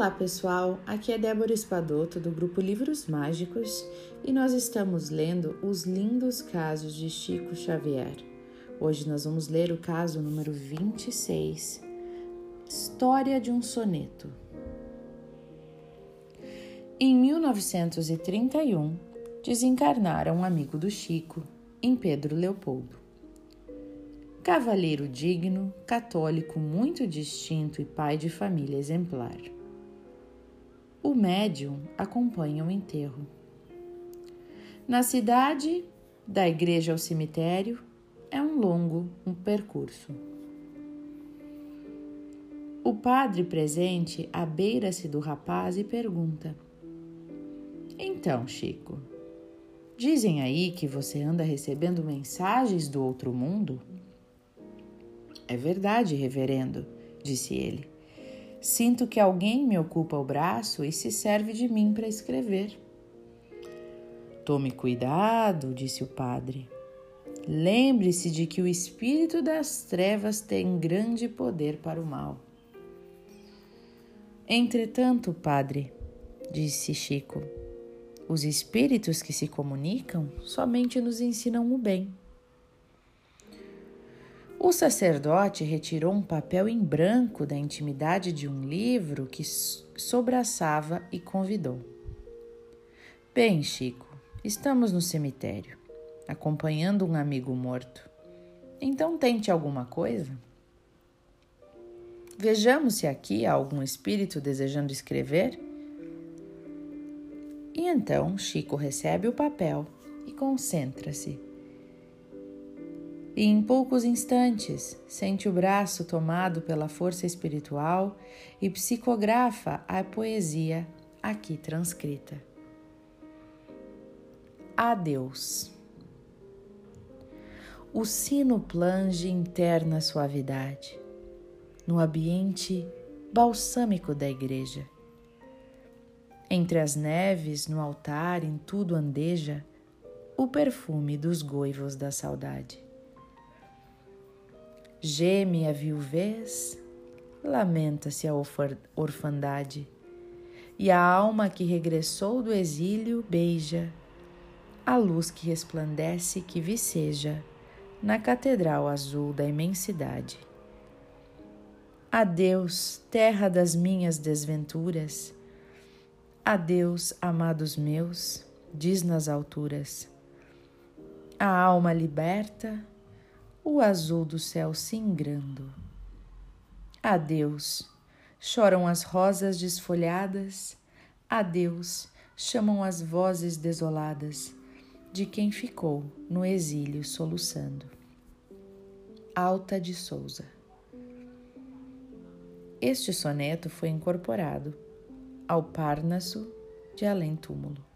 Olá pessoal, aqui é Débora Espadoto do grupo Livros Mágicos e nós estamos lendo Os Lindos Casos de Chico Xavier. Hoje nós vamos ler o caso número 26, História de um Soneto. Em 1931, desencarnara um amigo do Chico, em Pedro Leopoldo. Cavalheiro digno, católico muito distinto e pai de família exemplar. O médium acompanha o enterro. Na cidade, da igreja ao cemitério, é um longo um percurso. O padre presente abeira-se do rapaz e pergunta: Então, Chico, dizem aí que você anda recebendo mensagens do outro mundo? É verdade, reverendo, disse ele. Sinto que alguém me ocupa o braço e se serve de mim para escrever. Tome cuidado, disse o padre. Lembre-se de que o espírito das trevas tem grande poder para o mal. Entretanto, padre, disse Chico, os espíritos que se comunicam somente nos ensinam o bem. O sacerdote retirou um papel em branco da intimidade de um livro que sobraçava e convidou. Bem, Chico, estamos no cemitério, acompanhando um amigo morto. Então tente alguma coisa? Vejamos se aqui há algum espírito desejando escrever. E então Chico recebe o papel e concentra-se e em poucos instantes sente o braço tomado pela força espiritual e psicografa a poesia aqui transcrita. Adeus. O sino plange interna suavidade no ambiente balsâmico da igreja. Entre as neves, no altar, em tudo andeja o perfume dos goivos da saudade. Geme a viuvez, lamenta-se a orfandade, e a alma que regressou do exílio beija a luz que resplandece que viceja na catedral azul da imensidade. Adeus, terra das minhas desventuras. Adeus, amados meus, diz nas alturas. A alma liberta o azul do céu singrando. Adeus, choram as rosas desfolhadas, adeus, chamam as vozes desoladas de quem ficou no exílio soluçando. Alta de Souza. Este soneto foi incorporado ao Parnaso de Além Túmulo.